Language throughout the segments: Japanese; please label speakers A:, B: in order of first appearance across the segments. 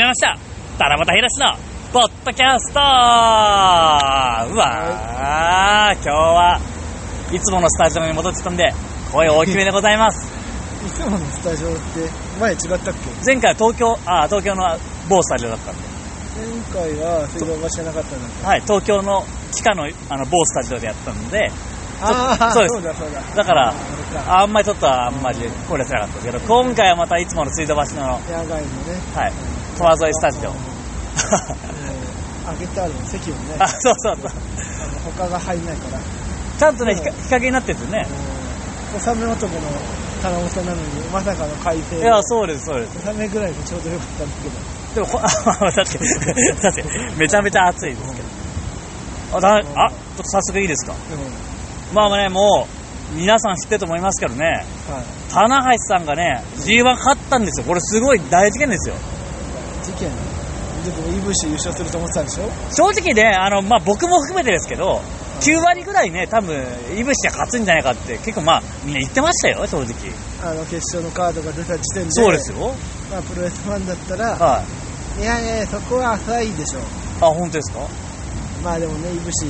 A: 始めました。タラバタヒロシのポッドキャスト。うわー、今日はいつものスタジオに戻ってきたんで、声大きめでございます。
B: いつものスタジオって前違ったっけ？
A: 前回は東京、あ、東京の某スタジオだったんで、
B: 前回は水道橋じゃなかったんだっけ
A: はい、東京の地下のあの某スタジオでやったんで、
B: ああ
A: そうです。
B: そうだそうだ。
A: だから
B: あ
A: んまりちょっとあんまり声出せなかったですけど、今回はまたいつもの水道橋の、
B: 野外のね。
A: はい、川沿いスタジオ。
B: えー、上げてあるの席をね
A: あ、そうそうそう。
B: 他が入んないから
A: ちゃんとね、日陰になってるんですよね。
B: 小雨男の棚本なのにまさかの快晴
A: いや、そうです、そうです。
B: 小雨ぐらいでちょうどよかったんだけど
A: でも、ほ確かに、確かに、めちゃめちゃ暑いですけど。あ、だあ、ちょっと早速いいですか？
B: でも
A: まあね、もう、皆さん知ってると思いますけどね、
B: はい
A: 棚橋さんがね、G1 勝ったんですよ。これすごい大事件ですよ。
B: 事件でも EVC 優勝すると思ってたんでしょ？
A: 正直ね、あの、まあ僕も含めてですけど、9割ぐらいね、多分、イブシが勝つんじゃないかって、結構まあ、みんな言ってましたよ、正直。
B: あの決勝のカードが出た時点で
A: そうですよ。
B: まあ、プロレスファンだったら
A: はい。
B: いやいやそこは浅いでしょ
A: あ、本当ですか？
B: まあでもね、いぶし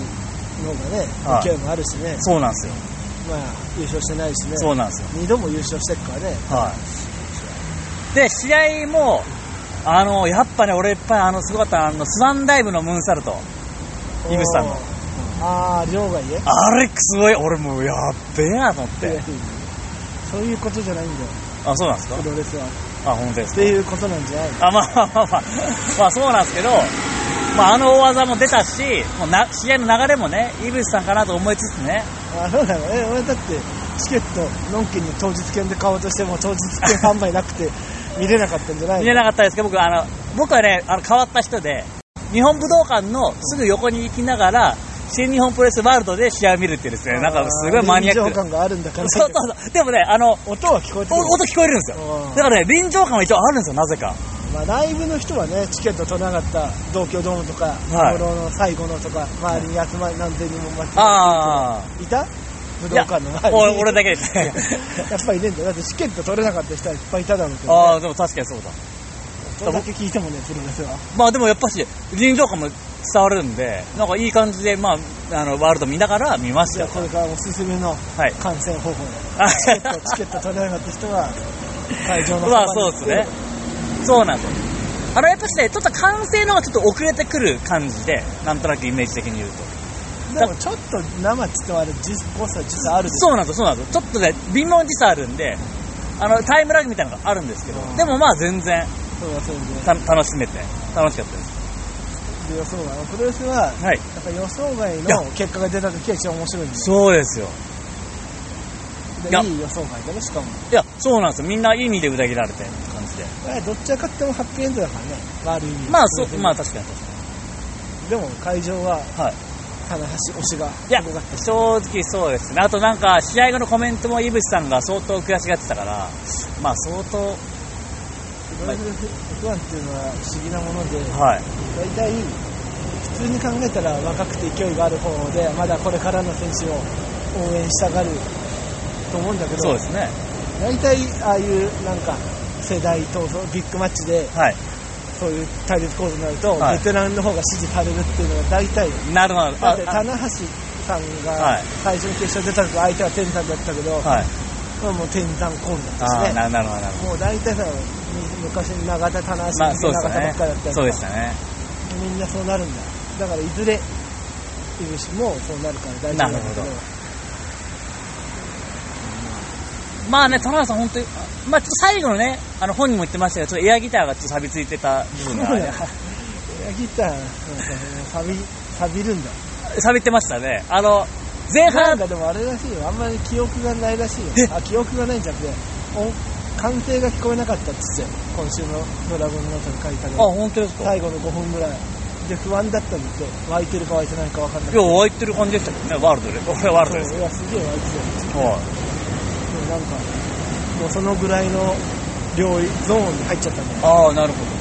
B: の方がね、
A: はい
B: 勢いもあるしね、
A: そうなんですよ。
B: まあ優勝してないしね、
A: そうなんですよ。
B: 2度も優勝してるからね、
A: はい。で、試合も、あの、やっぱね、俺いっぱい、あの、すごかった、あの、スワンダイブのムーンサルト。井口さんの。
B: ああ、両外へ
A: あれ、すごい、俺もう、やっべえなと思って。
B: そういうことじゃないんだよ、
A: あ、そうなんですか？
B: プロレスは。
A: あ、本当ですか？
B: っていうことなんじゃない
A: あ、まあまあまあまあ、まあそうなんですけど、まああの大技も出たし、もうな、試合の流れもね、井口さんかなと思いつつね、
B: あそうだろえ俺だってチケットのんきに当日券で買おうとしても当日券販売なくて見れなかったんじゃない
A: 見れなかったですけど、僕、あの、僕はね、あの、変わった人で、日本武道館のすぐ横に行きながら、新日本プロレスワールドで試合を見るっていうですね、なんかすごいマニアック
B: 臨場。感があるんだから
A: そうそうそう。でもね、あの、
B: 音は聞こえてくる
A: お音聞こえるんですよ。
B: うん
A: だからね、臨場感は一応あるんですよ、なぜか。
B: まあ、ライブの人はねチケット取らなかった東京ドームとか
A: はい
B: 小の最後のとか周りに集まり何千人も待って
A: あ
B: いた？武道館の前に
A: 俺俺だけです
B: やっぱりいねだってチケット取れなかった人はいっぱいいただろうけど、
A: ああ、
B: ね、
A: でも確かにそうだ。
B: それだけ聞いてもねプロレスは
A: まあでもやっぱし、臨場感も伝わるんで、なんかいい感じで、まあ、あの、ワールド見ながら見ました
B: これからおすすめの
A: はい。
B: 観戦方法
A: あ
B: チケットチケット取れなかった人は会場の
A: まあそうですね。そうなんですよ。あの、やっぱしね、ちょっと完成の方がちょっと遅れてくる感じで、なんとなくイメージ的に言うと。
B: でもちょっと生っつってもあれ実誤差実はある
A: そうなんですよ、そうなんですよ。ちょっとね、微妙に時差あるんで、あの、タイムラグみたいなのがあるんですけど、でもまあ全然
B: そうだそうだ
A: た楽しめて、楽しかったです。
B: で予想外プロレスは
A: はい。
B: やっぱ予想外の結果が出た時は一番面白いんです
A: そうですよ。いや
B: でいい予想外だねしかも
A: いや、そうなんですよ。みんないい意味で裏切られてって感じで。
B: まあどっちが勝ってもハッピーエンドだからね悪い意味で
A: まあそう、まあ
B: で
A: 確かに確か
B: も会場は
A: に。はい。
B: 棚橋推しが
A: いや正直そうですね。あとなんか、試合後のコメントも井渕さんが相当悔しがってたから、まあ相当、
B: プロレス F1 っていうのは不思議なもので
A: はい。
B: 大体普通に考えたら若くて勢いがある方でまだこれからの選手を応援したがると思うんだけど
A: そうですね。
B: 大体ああいうなんか世代闘争ビッグマッチで
A: はい。
B: そういう対立構図になると、
A: はい
B: ベテランの方が支持されるっていうのが大体
A: なるほど。
B: だって
A: あ
B: 棚橋さんが
A: はい
B: 最初に決勝出た時相手は天山だったけど、
A: はい。
B: まあもう天山コールだった
A: ああ、
B: しね
A: ななるほど、なるほ
B: もう大体さ昔永田棚橋
A: ど。まあそうでした
B: 永田ばっかりだった
A: ね。
B: り
A: そうでしたね。
B: みんなそうなるんだだからいずれ井口もそうなるから大丈夫なんだけど
A: なるほまあね、田中さん本当に、まあちょっと最後のね、あの本人も言ってましたけど、ちょっとエアギターがちょっと錆びついてた部分が、
B: そうだエアギター錆び錆びるんだ。
A: 錆びてましたね。あの、前半、
B: なんかでもあれらしいよ。あんまり記憶がないらしいよ。あ記憶がないんじゃなくて音歓声が聞こえなかったっつって今週のドラゴンの中に書いた
A: あ、
B: けど
A: 本当ですか？
B: 最後の5分ぐらい。で不安だったんだって。湧いてるか湧いてないか分かんない
A: いや、湧いてる感じでしたけどね、ワールドで。これワールドです
B: いやすげえ湧いてたよ
A: は
B: でもなんかもうそのぐらいの領域ゾーンに入っちゃったんだよ
A: い。ああ、なるほど。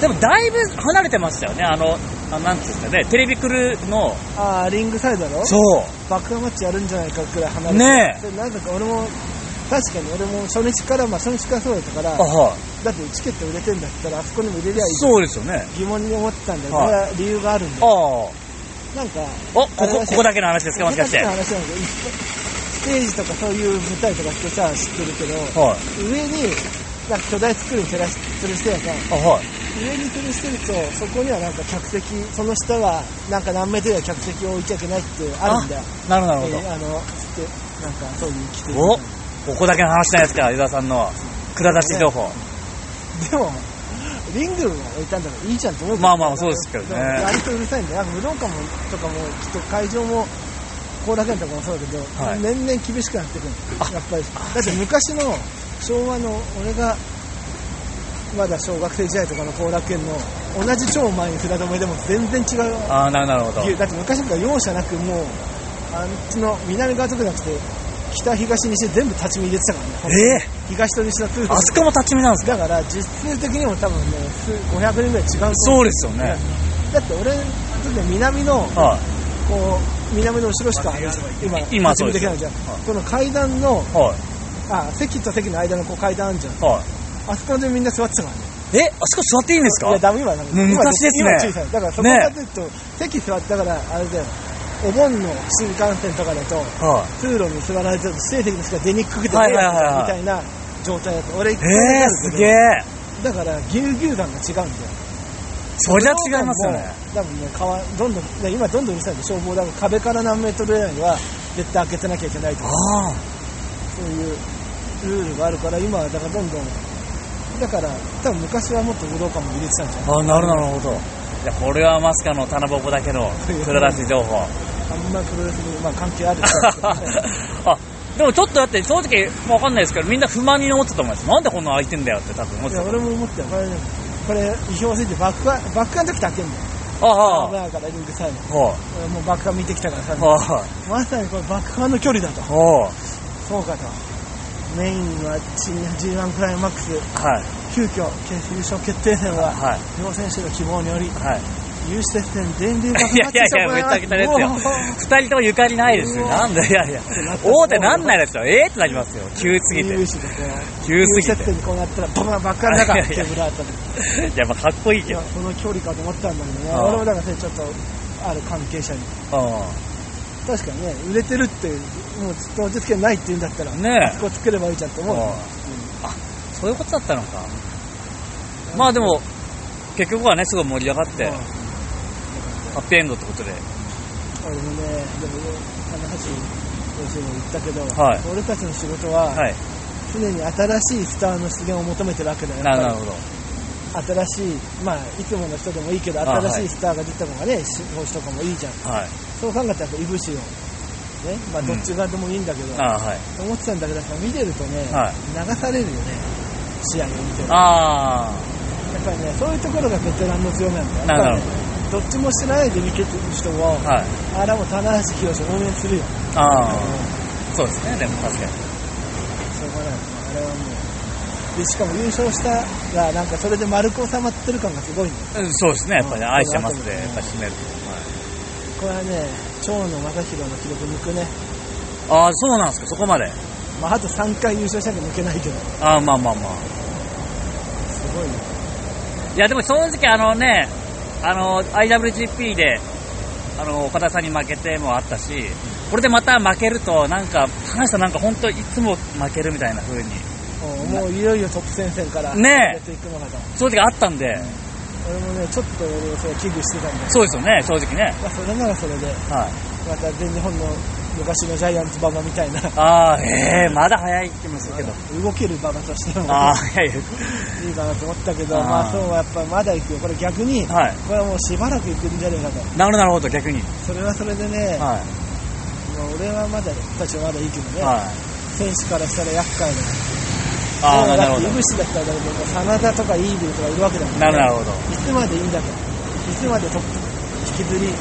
A: でも、だいぶ離れてましたよね、あの、あなんていうんですかね、テレビクルの、
B: ああリングサイドだろ
A: そう。
B: バックマッチやるんじゃないかくらい離れて
A: ねえ
B: でなんか俺も確かに俺も初日からまあ初日からそうだったから
A: あ、はい。
B: だってチケット売れてんだったらあそこにも入れりゃいい
A: そうですよね。
B: 疑問に思ってたんだよ、
A: はい
B: それは理由があるんだ
A: あ
B: よ
A: あ。
B: なんか
A: お、ここ、ここだけの話ですか？もしかして。は
B: ここだけの話なんだけどいっぱいステージとかそういう舞台とかってさ知ってるけど
A: い。
B: 上になんか巨大スクリーン照らし吊るしてやさ
A: あ、はい。
B: 上に吊るしてるとそこにはなんか客席その下はなんか何メートルや客席を置いちゃいけないってあるんだよ
A: なるほど、
B: えーあのつってなんかそういう規定
A: ど。お、ここだけの話じゃないですか、湯沢さんの。蔵出し情報。
B: でもリングが置いたんだからいいじゃんと思うけど
A: まあまあそうですけどね
B: 割とうるさいんだよ武道館もとかもきっと会場も後楽園とかもそうだけど、
A: はい。
B: 年々厳しくなってくる。やっぱり。だって昔の昭和の俺がまだ小学生時代とかの後楽園の同じ超前に札止めでも全然違う。
A: ああ、なるなるほど。
B: だって昔から容赦なくもうあっちの南側とかじゃなくて北東西全部立ち見入れてたからね。
A: え
B: 東と西のツー
A: あそこも立ち見なんですか？
B: だから実数的にも多分ね数500人ぐらい違う
A: そうですよね。
B: だって俺の時は南の
A: は
B: こう南の後ろしか今
A: 今
B: 立ち見できないじゃん、この階段の
A: い。はい。
B: あ席と席の間のこう階段あるじゃん。
A: は
B: あそこでみんな座ってたからね
A: い。え、あそこ座っていいんですか？
B: いやダメ今
A: 昔ですね。
B: 今小さい。だからそこかというと、席座ってだからあれだよ。お盆の新幹線とかだと
A: は
B: 通路に座られてると指定席にしか出にくくて
A: はいはいはいはい。
B: みたいな状態だと。俺一
A: い。
B: 回
A: えー、すげえ。
B: だからぎゅうぎゅう感が違うんだよ
A: そりゃ違いますよね。
B: 多分ね川どんどんね今どんどんうるさいんで消防だから壁から何メートルぐらいには絶対開けてなきゃいけないとか
A: あ
B: そういうルールがあるから今はだからどんどんだから多分昔はもっと武道館も入れてたんじゃん
A: あ。あなるなるほど。いや、これはまさかの棚ぼこだけの蔵出し情報。
B: あんまプロレスに、まあ、関係ある
A: あ、でもちょっとだって正直わかんないですけど、みんな不満に思ってたと思います。なんでこんな空いてんだよって多分思ってた。
B: 俺も思ったよこれ意表ついてバックはバックの時開けんだよ
A: ああ、
B: 危ないからリングサイド。もうバックは見てきたからさ。まさにこれバック側の距離だと。そうかと。メインは G1 クライマックス。
A: い。はい。
B: 急遽優勝決定戦は
A: はい。
B: 両選手の希望により。
A: はい。
B: 有刺鉄線電流爆
A: いやいやいや、めちゃくちゃですよ。二人ともゆかりないですよ。なんだ、いやいや。大手なんないですよ。ええってなりますよ。急すぎて。急すぎて
B: 有刺鉄線にこうなったらバカバックの中
A: いやいや
B: ケーブルあったで
A: いや、まあ、かっこいい
B: い
A: けど。
B: やその距離かと思ったんだけどね俺もだからちょっとある関係者に確かにね売れてるってもう当日券ないって言うんだったら
A: うん。ね
B: あそこ作ればいいじゃんって思う
A: あそういうことだったのか。まあでも、結局はね、すごい盛り上がって、
B: うん
A: ハッピーエンドってことで。
B: 俺もねでも金橋先生も言ったけど、
A: はい。
B: 俺たちの仕事は、
A: はい。
B: 常に新しいスターの出現を求めてるわけだよ。
A: なるほど。
B: 新しいまあいつもの人でもいいけど新しいスターが出た方がねし星とかもいいじゃん。
A: はい。
B: そう考えたらいぶしをね。まあどっち側でもいいんだけど、
A: ああ、はい。
B: 思ってたんだけど見てるとね、
A: はい。
B: 流されるよね。試合を見てる。
A: あ
B: やっぱりねそういうところがベテランの強みなんだよ。ねどっちもしてないで見てる人は、
A: あ、はい。
B: あれはもう棚橋宏応援するよ。
A: ああ、
B: うん
A: そうですね、でも確かに。
B: しょうがない。あれはもう。でしかも優勝したらなんかそれで丸く収まってる感がすごいんだよ。
A: うんそうですね、やっぱり、ね、
B: うん。
A: 愛してますで、やっぱり締める
B: これはね長野正弘の記録抜くね。
A: ああ、そうなんですか、そこまで。
B: まああと3回優勝したけど抜けないけど。す
A: ああ、まあまあまあ。
B: ごいね。
A: いや、でも正直あのね、あの、IWGP で、あの、岡田さんに負けてもあったし、これでまた負けると、なんか、高橋さんなんか本当いつも負けるみたいな風に、
B: もういよいよトップ戦線から
A: ねえ。
B: 出ていくのかと。
A: 正直あったんで、
B: 俺もねちょっと俺それ危惧してたんだけど
A: そうですよね、正直ね。
B: まあ、それならそれで。
A: はい。
B: また全日本の昔のジャイアンツ馬場みたいな
A: ああ、ええまだ早い気もするけど。
B: 動ける馬場としても
A: ああ、いやいや、
B: いいかなと思ったけどまあそうはやっぱまだ行くよこれ逆に
A: はい。
B: これはもうしばらく行くんじゃねえかと
A: なるなるほど、逆に。
B: それはそれでね、
A: はい。
B: まあ俺はまだたちはまだいいけどね、
A: はい。
B: 選手からしたら厄介だ
A: ああ、
B: もう
A: なるほど。
B: だっていぶしだったらだけど真田とかイービルとかいるわけだもんね
A: なるなるほど。
B: いつまでいいんだといつまでトップ引きずり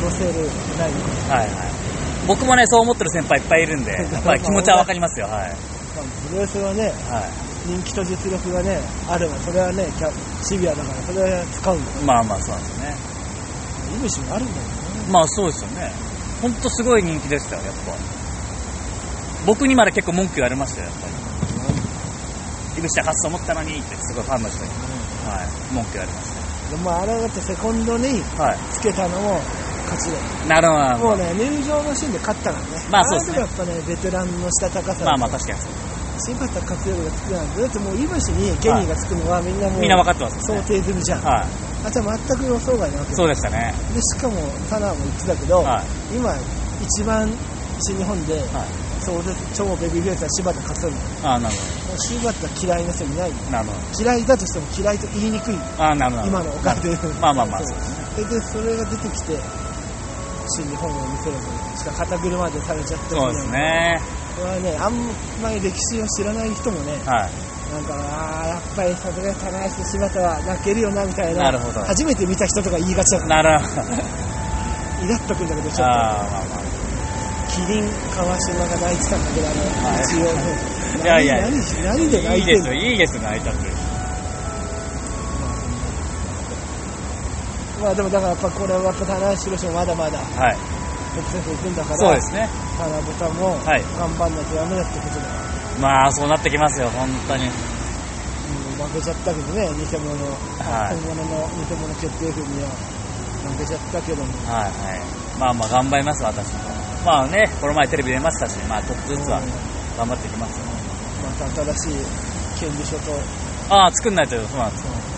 B: 殺せるないのか
A: はいはい。僕もね、そう思ってる先輩いっぱいいるんで、やっぱり気持ちはわかりますよ、はい。
B: まあプロレスはね
A: は
B: 人気と実力がねあればそれはねキャシビアだからそれは使うよ
A: い。まあまあ、そうなんですよね。
B: いぶしもあるんだよね
A: まあそうですよね。ほんとすごい人気でしたよ、やっぱ。僕にまで結構文句言われましたよ、やっぱり。いぶして勝つと思ったのにって、すごいファンの人に、はい、文句言われまし
B: でもあれだってセコンドに
A: た。はい。
B: つけたのも勝ちだよ。
A: なるほどなるほど。
B: もうね、入場のシーンで勝ったからね。
A: まあそうですね
B: れでもやっぱね、ベテランのしたたかさ。
A: まあまあ確かにそう。
B: 柴田勝頼がつくなんて、だってもういぶしにケニーがつくのはみんなもう、
A: みんな分かってますね。
B: 定済みじゃん。
A: は
B: あ、じゃあ全く予想外なわけ
A: い。そうでしたね。
B: で、しかも、タナーも言ってたけど、
A: はい。
B: 今、一番新日本で、
A: はい。
B: そうで超ベビーフェイスは柴田勝頼。
A: ああ、なるほ
B: 柴田嫌いな人いない。
A: なるほど。
B: 嫌いだとしても嫌いと言いにくい。
A: ああ、なるほど。
B: 今のおかげで。
A: まあまあまあ、ですね。
B: で、それが出てきて、新日本を見せるのに、しかも肩車でされちゃったし
A: そうです。ね。
B: これはね、あんまり歴史を知らない人もね、
A: はい。
B: なんか、ああ、やっぱりさすがに棚橋と柴田は泣けるよな、みたいな。
A: なるほど
B: 初めて見た人とか言いがちだから、
A: なるほど。
B: イラっとくんだけど、ちょっ
A: ああ、まあま
B: と、キリン川島が泣いてたんだけど、あの、
A: はい
B: 一応ね。
A: いやいや
B: 何、何何で
A: あ。
B: 泣いてんの？
A: いいですよ、いいですよ、泣いちゃって。
B: まあでもだからやっぱこれはやっぱ棚橋宏もまだまだ
A: はい。
B: 特選行くんだから、
A: そうですね。
B: 棚ぼたも
A: はい
B: 頑張んなきゃダメだってことだよ。
A: まあ、そうなってきますよ、本当に。
B: うん負けちゃったけどね、偽物、
A: はい
B: 本物の偽物決定戦には負けちゃったけども、
A: はいはい。まあまあ、頑張ります、私も。まあね、この前テレビ出ましたし、まあ、ちょっとずつは
B: うん
A: 頑張っていきますよ。
B: また新しい権利書と、
A: ああ、作んないと、そうなんですよ。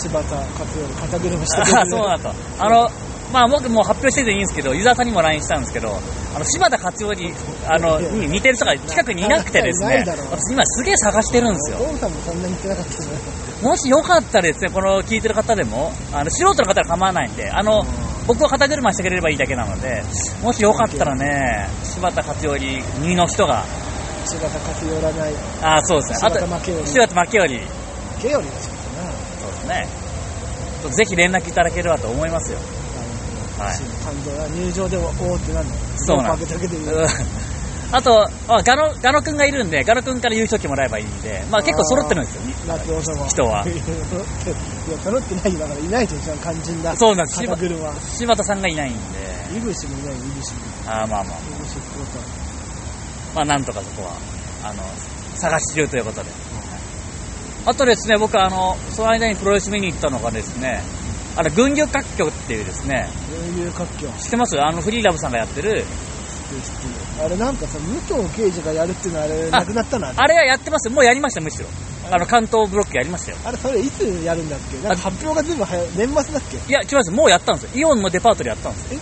B: 柴田勝頼、肩車して
A: ああ、そうだ。と。あの、まあ僕もう発表してていいんですけど、ユーザーさんにも LINE したんですけど、あの、柴田勝代に、あの、に似てる人が近くにいなくてですね。私今すげえ探してるんですよ。
B: お父さんもそんなに言ってなかったじゃない
A: もしよかったらですね、この聞いてる方でも、あの、素人の方は構わないんで、あの、僕は肩車してくれればいいだけなので、もしよかったらね、柴田勝代に2の人が、
B: 柴田勝頼らない、
A: ああ、そうですね。あと
B: 柴田負けより、
A: 柴田負けより、
B: けよりです
A: ね。ぜひ連絡いただければと思いますよ。
B: な。
A: はい
B: 感動は入場でもおおってなるの。
A: そうなん
B: だけで言う
A: うんあと、あガノ、ガノくんがいるんで、ガノくんから優勝旗もらえばいいんで、まあ結構揃ってるんですよ、人は
B: いや、揃ってないだからいないと一番肝心だ。
A: そうなんです。柴田さんがいないんで、
B: いぶしもいない、いぶしも。
A: あーまあまあ、
B: いぶしってことは。
A: まあなんとかそこは、あの、探し中ということで。あとですね、僕あの、その間にプロレス見に行ったのがですね、あの、群雄割拠っていうですね、
B: 群雄割拠。
A: 知ってます？あの、フリーラブさんがやってる、
B: あれなんかさ、武藤刑事がやるっていうのはあれ、
A: あ
B: なくなったの？あれ。
A: はやってますよもうやりました、むしろ。あの、関東ブロックやりましたよ。
B: あれ、それいつやるんだっけ？なんか発表が全部早い年末だっけ？
A: いや、違います。もうやったんですよ。イオンのデパートでやったんですよ。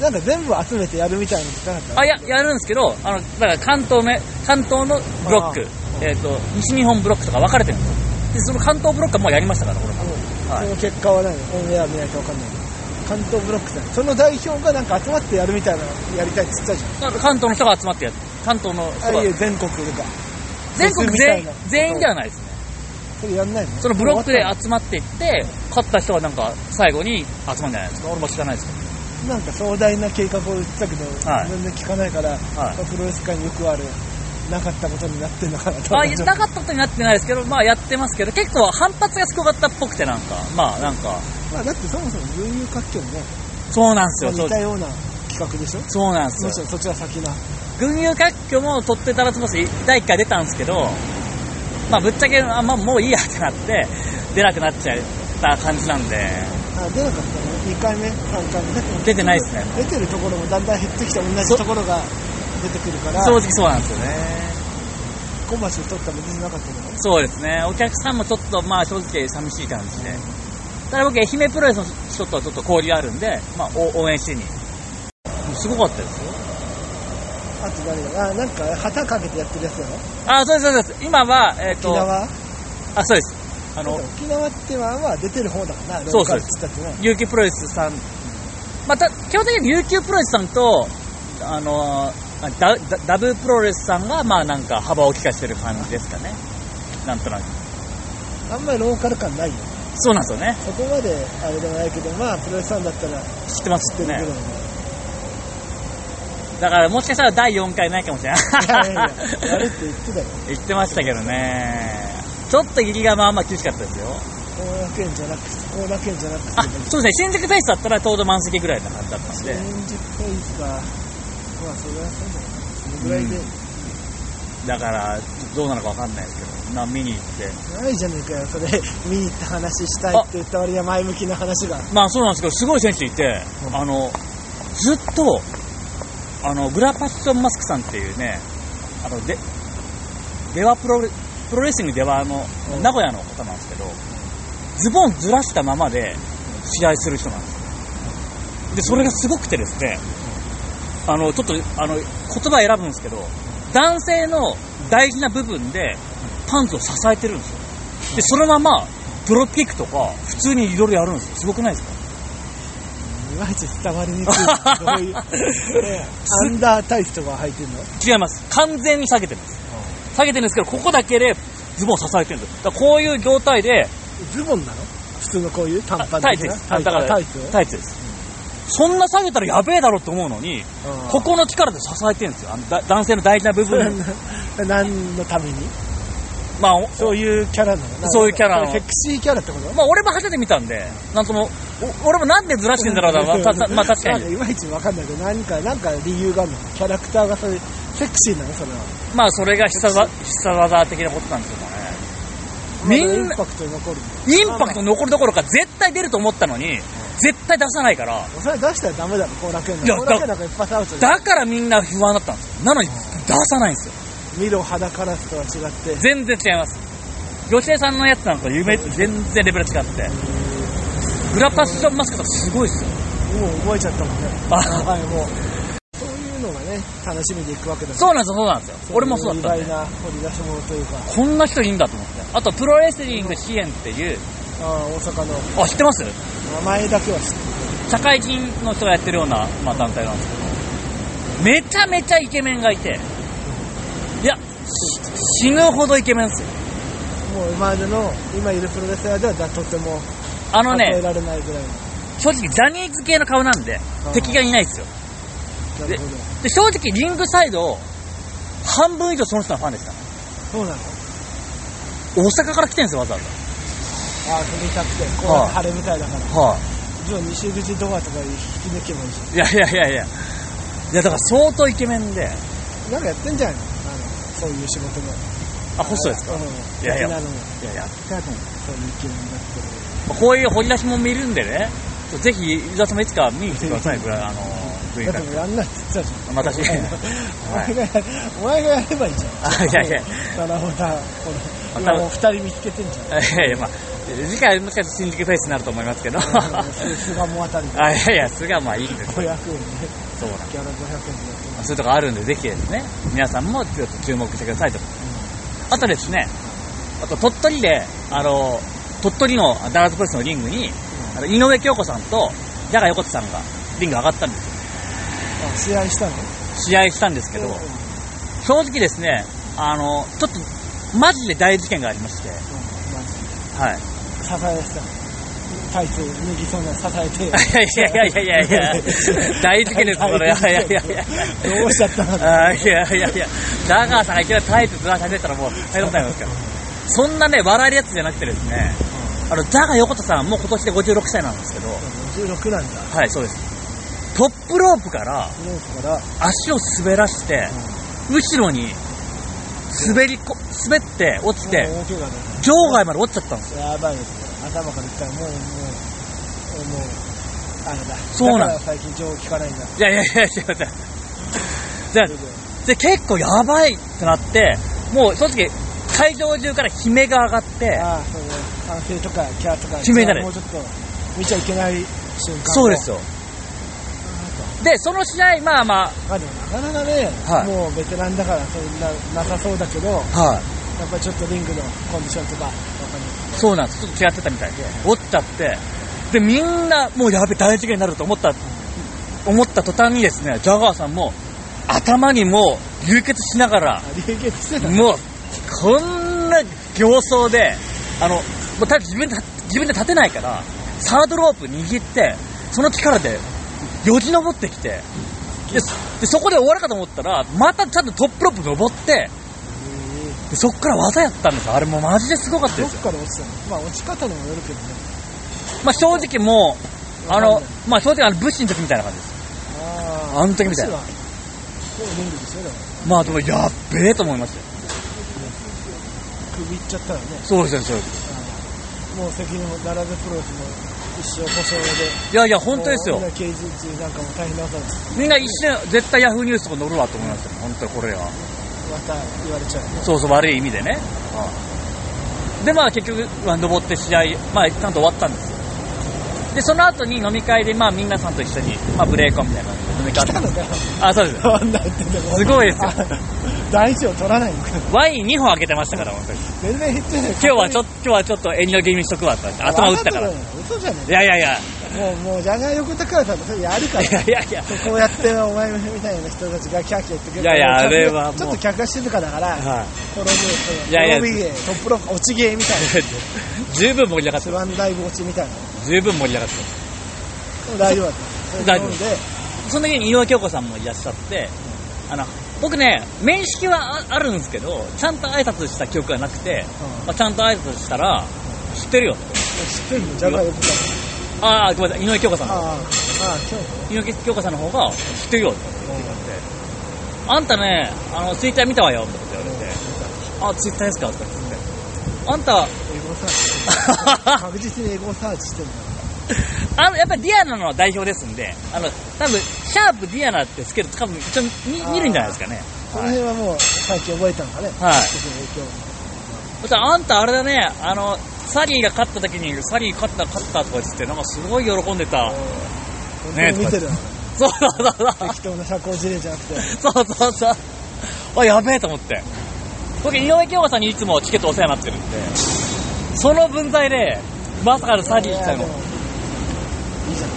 B: なんか全部集めてやるみたいなの聞かなかった？
A: あ、や、やるんですけど、あの、だから関東ね、関東のブロック、えっ、と、西日本ブロックとか分かれてるんですよ。で、その関東ブロックはもうやりましたから、これ。はい
B: その結果は何オンエア見ないと分かんない関東ブロックさんその代表がなんか集まってやるみたいなのやりたいって言ったじ
A: だから関東の人が集まってやる。関東の
B: ゃん
A: 人が
B: 全国とか
A: 全国全員全員ではないですね。
B: それやんないの？
A: そのブロックで集まっていって、勝った人はなんか最後に集まるんじゃないですか。俺も知らないですけど。
B: たなんか壮大な計画を言ってたけど、
A: はい
B: 全然聞かないから、
A: はい
B: プロレス界によくあるなかったことになってんのかなと。
A: あ、なかったことになってないですけど、まあやってますけど、結構反発がすごかったっぽくてなんか、まあなんか、
B: まあ、だってそもそも群雄割拠もね
A: そうなんですよ。そう。
B: 似たような企画でしょ？
A: そうなんですよ。
B: むし。ろそっちは先な。
A: 群雄割拠も取ってたらつまり第1回出たんですけど、まあぶっちゃけ、あまあもういいやってなって、出なくなっちゃった感じなんで、
B: あ出なかったの？2回目？3回目？
A: 出てないですね。
B: 出てるところもだんだん減ってきて同じところが出てくるから
A: 正直そうなんですよね。
B: 小橋取ったの出てなかったの
A: そうですね。お客さんもちょっとまあ正直寂しい感じで。ただ僕、愛媛プロレスの人とはちょっと交流あるんで、まあお応援しに。すごかったですよ。
B: あと誰だ？あなんか旗かけてやってるやつだろ？
A: あ、そうです、そうです。今は、えっ、と、
B: 沖縄？
A: あ、そうです。あの、
B: 沖縄ってはは出てる方だからな
A: そうそう
B: ローカルっつったってね
A: 琉球プロレスさん、また、基本的に琉球プロレスさんと、あの、ダダダブプロレスさんが、まあなんか幅を利かしてる感じですかね。なんとなく。
B: あんまりローカル感ないよ
A: そうなんですよね。
B: そこまであれでもないけどまあプロレスファンだったら
A: 知ってます
B: 知ってるぐらい
A: ね。だからもしかしたら第4回ないかもしれない。
B: いやるって言ってたよ
A: 言ってましたけどね。ちょっと入りがまあまあ厳しかったですよ。
B: 後楽園じゃなくて後楽園じゃなくて
A: あ、そうですね。新宿フェイスだったらちょうど満席ぐらいな感じだったんで。
B: 新宿フェイスかまあそれはそうだよなそのぐらいで、
A: だから、どうなのかわかんないですけど、な見に行って。
B: ないじゃねえかよそれ。見に行った話したいって言った割には前向きな話が。
A: まあそうなんですけど、すごい選手いて、
B: うん。
A: あの、ずっと、あの、グラパッションマスクさんっていうね、あの、で、デワプロレ、プロレスリングではあの、
B: うん。
A: 名古屋の方なんですけど、ズボンずらしたままで試合する人なんですよ。で、それがすごくてですね、あの、ちょっと、あの、言葉選ぶんですけど、男性の大事な部分でパンツを支えてるんですよ。で、そのまま、ドロップキックとか、普通にいろいろやるんですよ。すごくないですか？
B: いまいち伝わりにくいどういう、ね、アンダータイツとか履いてんの？
A: 違います。完全に下げてるんです。下げてるんですけど、ここだけでズボンを支えてるんです。だこういう状態で、
B: ズボンなの？普通のこういう短パン的な？
A: タイツです。
B: タイツ
A: だから
B: タイツを？
A: タイツです。そんな下げたらやべえだろって思うのに、
B: うん。
A: ここの力で支えてるんですよ。あのだ男性の大事な部分。
B: な 何のために？
A: まあ、お
B: そういうキャラなの？
A: そういうキャラの。
B: セクシーキャラってこと？
A: まあ、俺も初めて見たんで、なんとも、お俺もなんでずらしてんだろうな、まあ、確かに。
B: いまいちわかんないけど何か何か理由があるの？キャラクターがそういうセクシーなの？それは。
A: まあ、それが必殺技的なことなんですけどね。みんな
B: インパクトに残るの？
A: インパクト残るどころか絶対出ると思ったのに、絶対出さないから、
B: それ出したらダメだろ後楽園
A: いや
B: の後楽園なんか一発アウトで
A: だからみんな不安だったんですよ。なのに出さないんですよ。
B: 見ろ肌カラスとは違って
A: 全然違います。女性さんのやつなんか夢全然レベル違って。グラパッションマスクとかすごいっすよ。
B: もう覚えちゃったもんね
A: あ
B: はいもうそういうのがね楽しみでいくわけだ
A: そうなんですよ、そうなんですよ。俺もそうだった。
B: 意外な掘り出し物というか
A: こんな人いいんだと思って。あと、プロレスリング支援っていう、
B: ああ大阪の。
A: あ、知ってます？
B: 名前だけは知ってる。
A: 社会人の人がやってるような、まあ、団体なんですけど、めちゃめちゃイケメンがいて、いや、し死ぬほどイケメンですよ。
B: もう今までの今いるプロレスラーではだとても
A: あのね、正直ジャニーズ系の顔なんで敵がいないですよ。
B: なるほど。
A: で、正直リングサイド、半分以上その人のファンですから。
B: そうなの？
A: 大阪から来てるんですよ、わざわ
B: ああ踏みたくてこうやって晴れ舞台だから。
A: ざ。は
B: じゃあ西口ドアとか引き抜けばいいじ
A: い。いやいやいやいや。いや、だから相当イケメンで、
B: ゃんなんかやってんじゃないの？あのそういう仕事も。
A: あ、ホストですか？
B: うん。
A: いやいや。いや、やってないと思う。
B: そういう気になってる
A: まあこういう掘り出しも見るんでね、ぜひ、伊沢さんもいつか見に来てください、これ、あの、部員
B: だ
A: 会
B: ってもうやんないって言ってたじゃん。
A: 私。
B: お前がやお前がやればいいじゃん。
A: あいやいや。
B: なるほど
A: ま
B: 今
A: た
B: もう二人見つけてんじゃん。
A: いやいや、まあ、次回もしかして新宿フェイスになると思いますけど。あ、
B: 巣鴨あたりで。
A: いやいや、菅はまあいいんです
B: 500
A: よ。
B: 円で
A: そうなん
B: ギャラ500円で。
A: そういうとこあるんで、ぜひですね、皆さんもちょっと注目してくださいと。あとですね、あと鳥取で、あの、鳥取のダラーズプレスのリングに、あの井上京子さんと、ジャガ横田さんがリング上がったんですよ。
B: あ試合したの？
A: 試合したんですけど、正直ですね、あの、ちょっと、マジで大事件がありまして、はい。
B: 支えタイツ脱ぎそうな支えて
A: いやいやいやいやいやいや、大事件です、それ。いやいやいやいや。
B: どうしちゃったの
A: あーいやいやいや、ジャガーさんがいきなりタイツずらし始めたらもう大変なことになりますから。そんなね、笑えるやつじゃなくてですね、あの、ジャガー横田さんも今年で56歳なんですけど、
B: 56なんだ。
A: はい、そうです。トップロープから足を滑らして、後ろに滑りこ、滑って落ちて、場外まで落ちちゃったんですよ。
B: やばいです。ね頭からいったらもうもうもうあれだ。
A: そうなん。
B: だから最近情報聞かないんだ。
A: いやいやいや、違う違う。じゃあで、結構やばいってなって、もう正直、会場中から悲鳴が上がって、
B: ああそうね反省とかキャーとか
A: 決めたね。
B: もうちょっと見ちゃいけない瞬間
A: そうですよ。で、その試合、まあま
B: まあでもなかなかね、
A: はい。
B: もうベテランだからそんななさそうだけどやっ。ぱりちょっとリングのコンディションとか
A: そうなんです。ちょっと違ってたみたいで、落ちちゃって、で、みんな、もうやべ、大事件になると思った、思った途端にですね、ジャガーさんも、頭にもう流血しながら、
B: あ流血してたの
A: もう、こんな形相で、あの、もうた自分で、自分で立てないから、サードロープ握って、その力で、よじ登ってきて、でそこで終わるかと思ったら、またちゃんとトップロープ登って、でそっから技やったんですよ。あれもうマジですごかった
B: どっ
A: ですよ。
B: から落ちたのまあ落ち方にもよるけどね
A: まあ正直もう、あのまあ正直あの、武士の時みたいな感じです。
B: あ
A: あの時みたいなまあでも、やっべえと思いましたよ。
B: 首いっちゃったらね、
A: そうですよ、そうです。
B: もう責任も並べプロレスも一生保証で。
A: いやいや、本当ですよ。
B: みんな刑事中なんかも大変な。
A: みんな一瞬、絶対ヤフーニュースとか載るわと思いますよ。本当にこれは。
B: また言われちゃうね。
A: そうそう、悪い意味でね。で、まあ結局、まあ登って試合、まあちゃんと終わったんですよ。で、その後に飲み会で、まあ皆さんと一緒に、まあブレイコンみたいな飲み会。あ、そうです。すごいですよ
B: あ大事を取らない。
A: ワイン2本開けてましたから、本当に。
B: 全然減ってない。
A: 今日はちょっと、今日はちょっと遠慮気味にしとくわって頭打ったから。い
B: 嘘じゃね
A: やいやいや、
B: え。もう、もう、じゃが横田からさんそれやるから。
A: いやいやいや、
B: こうやってお前みたいな人たちがキャーキャー言ってくれる
A: いやいやあれは
B: ちょっと客が静かだから、
A: は
B: 転ぶ、
A: いやいや
B: 転び芸、トップロック、落ち芸みたいな。
A: い。十分盛り上がって
B: スワンダイブ落ちみたいな。
A: 十分盛り上がって
B: でも大丈夫だった。
A: 大丈夫
B: で、
A: その時に井上京子さんもいらっしゃって、あの、僕ね、面識はああるんですけど、ちゃんと挨拶した記憶がなくて、
B: うん
A: まあ、ちゃんと挨拶したら、知ってるよって。
B: 知ってるの？じゃが横田。
A: ああ、ごめんなさい、井上京子さん
B: ああ、
A: の。
B: ああ、今日
A: 井上京子さんの方が、知ってるよ。って言ってあんたね、あの、ツイッター見たわよ。って言われて、あ、ツイッターですか？って言って、あんた、
B: エゴサーチ。確実にエゴサーチしてるんだ。
A: あの、やっぱりディアナの代表ですんで、あの、多分、シャープディアナってつけると多分、一応見見るんじゃないですかね。
B: その辺はもう、最近覚えたのかね。
A: はい。
B: 特に影響。
A: そしたらあんたあれだね、あの、サリーが勝った時に、サリー勝った、勝ったとか言って、なんかすごい喜んでた。
B: 本当に見てるの。
A: そうそうそうそう。
B: 適当な社交辞令じゃなくて。
A: そうそうそう。あ、やべえと思って。僕、井上京子さんにいつもチケットお世話になってるんで、その分際で、まさかのサリー来たの
B: いいいじゃん。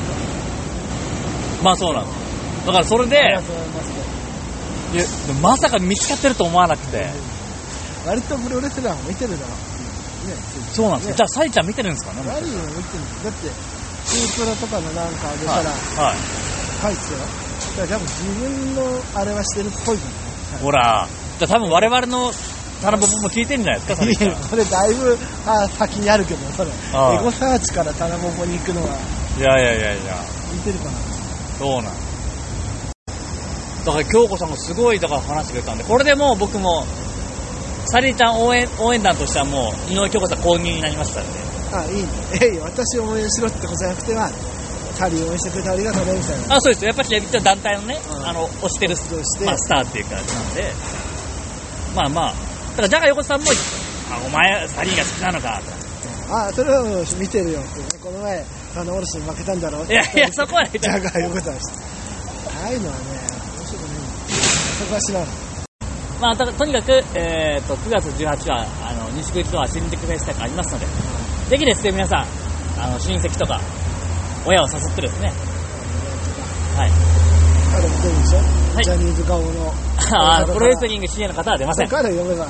A: まあそうなんです。だからそれで、
B: い
A: やまさか見つかってると思わなくて。
B: 割とプロレスラーも見てるだろう。ね、
A: そうなんですよ。
B: ね
A: じゃあ、サリちゃん見てるんですかね？
B: ラリーも見てるだって、スープラとかのなんかあげたら、
A: はい。
B: 書いてたよ。だから多分自分のあれはしてるっぽいじゃ
A: ほら、じゃあ多分我々のタナボボも聞いてんじゃないですか、サリちゃん
B: いや。それだいぶあ先にあるけど、それ。エゴサーチからタナボボに行くのは、
A: いやいやいやいや。
B: 似てるかな？
A: そうなんだから京子さんがすごいだから話してくれたんで、これでもう僕も、サリーちゃん応援応援団としてはもう、井上京子さん公認になりましたんで。
B: あ、いいね。えい、私を応援しろってことじゃなくては、タリー応援してくれてありがとうね、みたいな。
A: あ、そうですよ。やっぱり一応団体のね、
B: うん
A: あの、推してる、
B: として、
A: まあ、スターっていう感じなんで、まあまあ、だからジャガ横さんも、あ、お前、サリーが好きなのか、
B: あ、それはもう見てるよってね。この前、棚卸しに負けたんだろうって
A: いやいや、そこはね、
B: じゃがよかったし。ああいうのはね、面白くないんだよ。そこは知らん。
A: まあ、ととにかく、えー、と9月18日はあの西口とは新宿フェスタがありますので、ぜひですね、皆さん、あの親戚とか、親を誘ってですね、はい、
B: 彼も出るでしょ、
A: い
B: ジャニーズ顔の。
A: プロレスリング CA の方は出ません。
B: 彼呼べば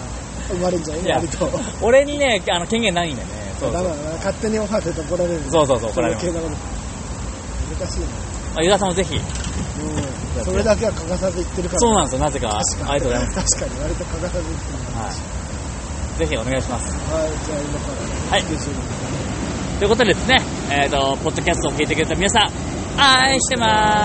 B: 生まれんじゃと。
A: 俺にね、あの権限ないんでね、そうそう
B: ダメだな、勝手にオファーすると怒られる。
A: そうそうそう怒られます
B: 余計なこと難しいね。
A: まあ、ユダさんもぜひ、
B: うん。それだけは欠かさず言ってるから。
A: そうなんですよ、なぜか。ありがとうございます。
B: 確かに、割と欠かさず言ってる。
A: はい。ぜひお願いします。
B: はい、じゃあ今から。
A: はいということでですね、えっ、と、ポッドキャストを聞いてくれた皆さん、愛してまーす。